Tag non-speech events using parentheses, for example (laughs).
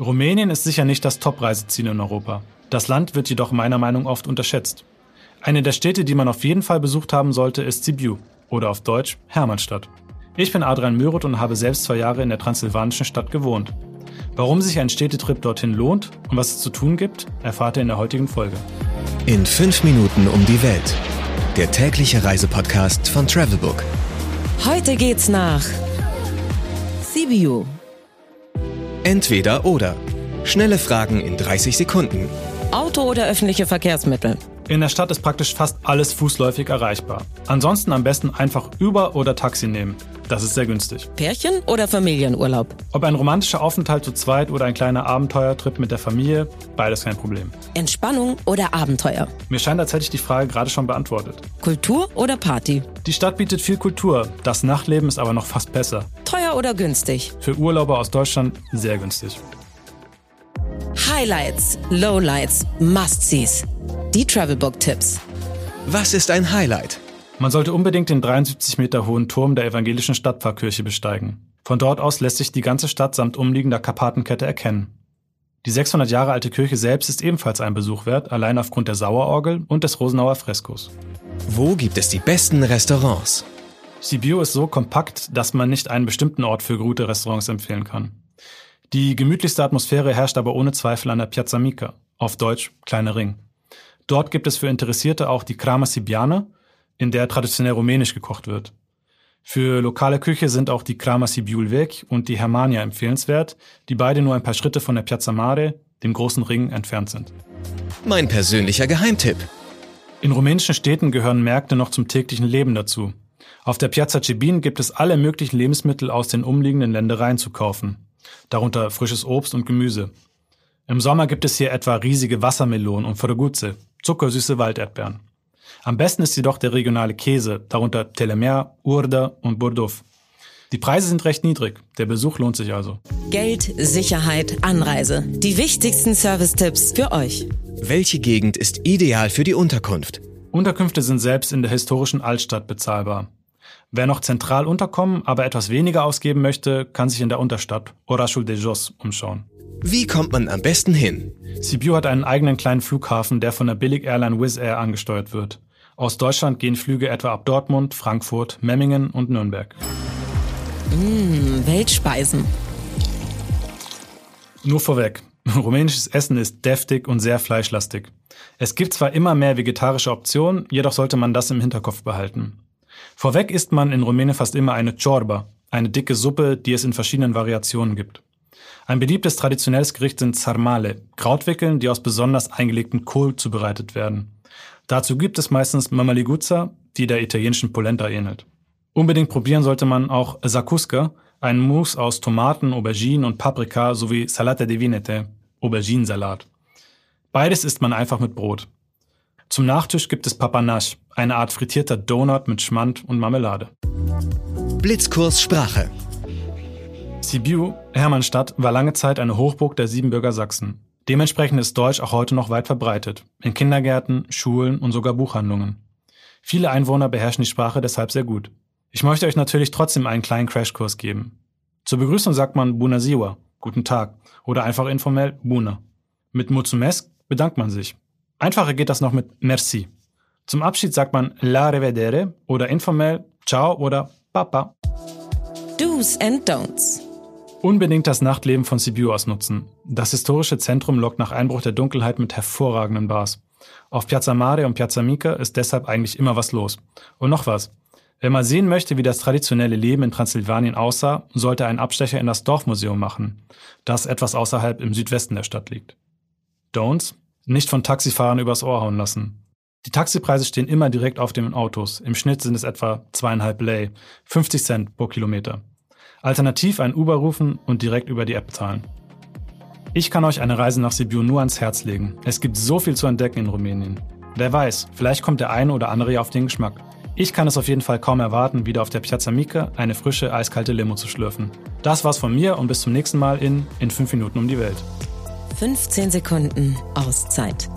Rumänien ist sicher nicht das Top-Reiseziel in Europa. Das Land wird jedoch meiner Meinung nach oft unterschätzt. Eine der Städte, die man auf jeden Fall besucht haben sollte, ist Sibiu oder auf Deutsch Hermannstadt. Ich bin Adrian Möroth und habe selbst zwei Jahre in der transsilvanischen Stadt gewohnt. Warum sich ein Städtetrip dorthin lohnt und was es zu tun gibt, erfahrt ihr in der heutigen Folge. In fünf Minuten um die Welt. Der tägliche Reisepodcast von Travelbook. Heute geht's nach Sibiu. Entweder oder. Schnelle Fragen in 30 Sekunden. Auto oder öffentliche Verkehrsmittel? In der Stadt ist praktisch fast alles fußläufig erreichbar. Ansonsten am besten einfach Uber oder Taxi nehmen. Das ist sehr günstig. Pärchen oder Familienurlaub? Ob ein romantischer Aufenthalt zu zweit oder ein kleiner Abenteuertrip mit der Familie, beides kein Problem. Entspannung oder Abenteuer? Mir scheint, als hätte ich die Frage gerade schon beantwortet. Kultur oder Party? Die Stadt bietet viel Kultur, das Nachtleben ist aber noch fast besser. Teuer oder günstig? Für Urlauber aus Deutschland sehr günstig. Highlights, Lowlights, Must-Sees. Die Travelbook-Tipps. Was ist ein Highlight? Man sollte unbedingt den 73 Meter hohen Turm der evangelischen Stadtpfarrkirche besteigen. Von dort aus lässt sich die ganze Stadt samt umliegender Karpatenkette erkennen. Die 600 Jahre alte Kirche selbst ist ebenfalls ein Besuch wert, allein aufgrund der Sauerorgel und des Rosenauer Freskos. Wo gibt es die besten Restaurants? Sibiu ist so kompakt, dass man nicht einen bestimmten Ort für gute Restaurants empfehlen kann. Die gemütlichste Atmosphäre herrscht aber ohne Zweifel an der Piazza Mica, auf Deutsch Kleiner Ring. Dort gibt es für Interessierte auch die Krama Sibiana, in der traditionell rumänisch gekocht wird. Für lokale Küche sind auch die Krama Sibiul Weg und die Hermania empfehlenswert, die beide nur ein paar Schritte von der Piazza Mare, dem großen Ring, entfernt sind. Mein persönlicher Geheimtipp. In rumänischen Städten gehören Märkte noch zum täglichen Leben dazu. Auf der Piazza Cebin gibt es alle möglichen Lebensmittel aus den umliegenden Ländereien zu kaufen darunter frisches Obst und Gemüse. Im Sommer gibt es hier etwa riesige Wassermelonen und Fraguzze, zuckersüße Walderdbeeren. Am besten ist jedoch der regionale Käse, darunter Telemer, Urda und Bordeaux. Die Preise sind recht niedrig, der Besuch lohnt sich also. Geld, Sicherheit, Anreise. Die wichtigsten Service-Tipps für euch. Welche Gegend ist ideal für die Unterkunft? Unterkünfte sind selbst in der historischen Altstadt bezahlbar. Wer noch zentral unterkommen, aber etwas weniger ausgeben möchte, kann sich in der Unterstadt Orașul de Jos umschauen. Wie kommt man am besten hin? Sibiu hat einen eigenen kleinen Flughafen, der von der Billig-Airline Wizz Air angesteuert wird. Aus Deutschland gehen Flüge etwa ab Dortmund, Frankfurt, Memmingen und Nürnberg. Mmh, Weltspeisen. Nur vorweg. (laughs) Rumänisches Essen ist deftig und sehr fleischlastig. Es gibt zwar immer mehr vegetarische Optionen, jedoch sollte man das im Hinterkopf behalten. Vorweg isst man in Rumänien fast immer eine Ciorba, eine dicke Suppe, die es in verschiedenen Variationen gibt. Ein beliebtes traditionelles Gericht sind Sarmale, Krautwickeln, die aus besonders eingelegtem Kohl zubereitet werden. Dazu gibt es meistens Mamaliguzza, die der italienischen Polenta ähnelt. Unbedingt probieren sollte man auch Zakuska, einen Mousse aus Tomaten, Auberginen und Paprika sowie Salata di Vinete, Auberginensalat. Beides isst man einfach mit Brot. Zum Nachtisch gibt es Papanash, eine Art frittierter Donut mit Schmand und Marmelade. Blitzkurs Sprache. Sibiu, Hermannstadt, war lange Zeit eine Hochburg der Siebenbürger Sachsen. Dementsprechend ist Deutsch auch heute noch weit verbreitet. In Kindergärten, Schulen und sogar Buchhandlungen. Viele Einwohner beherrschen die Sprache deshalb sehr gut. Ich möchte euch natürlich trotzdem einen kleinen Crashkurs geben. Zur Begrüßung sagt man Buna Siwa, guten Tag, oder einfach informell Buna. Mit Mutsumesk bedankt man sich. Einfacher geht das noch mit Merci. Zum Abschied sagt man La Revedere oder informell Ciao oder Papa. Do's and Don'ts. Unbedingt das Nachtleben von Sibiu ausnutzen. Das historische Zentrum lockt nach Einbruch der Dunkelheit mit hervorragenden Bars. Auf Piazza Mare und Piazza Mica ist deshalb eigentlich immer was los. Und noch was. Wenn man sehen möchte, wie das traditionelle Leben in Transsilvanien aussah, sollte einen Abstecher in das Dorfmuseum machen, das etwas außerhalb im Südwesten der Stadt liegt. Don'ts? Nicht von Taxifahrern übers Ohr hauen lassen. Die Taxipreise stehen immer direkt auf den Autos. Im Schnitt sind es etwa zweieinhalb Lei, 50 Cent pro Kilometer. Alternativ ein Uber rufen und direkt über die App zahlen. Ich kann euch eine Reise nach Sibiu nur ans Herz legen. Es gibt so viel zu entdecken in Rumänien. Wer weiß, vielleicht kommt der eine oder andere auf den Geschmack. Ich kann es auf jeden Fall kaum erwarten, wieder auf der Piazza Mica eine frische, eiskalte Limo zu schlürfen. Das war's von mir und bis zum nächsten Mal in In 5 Minuten um die Welt. 15 Sekunden Auszeit.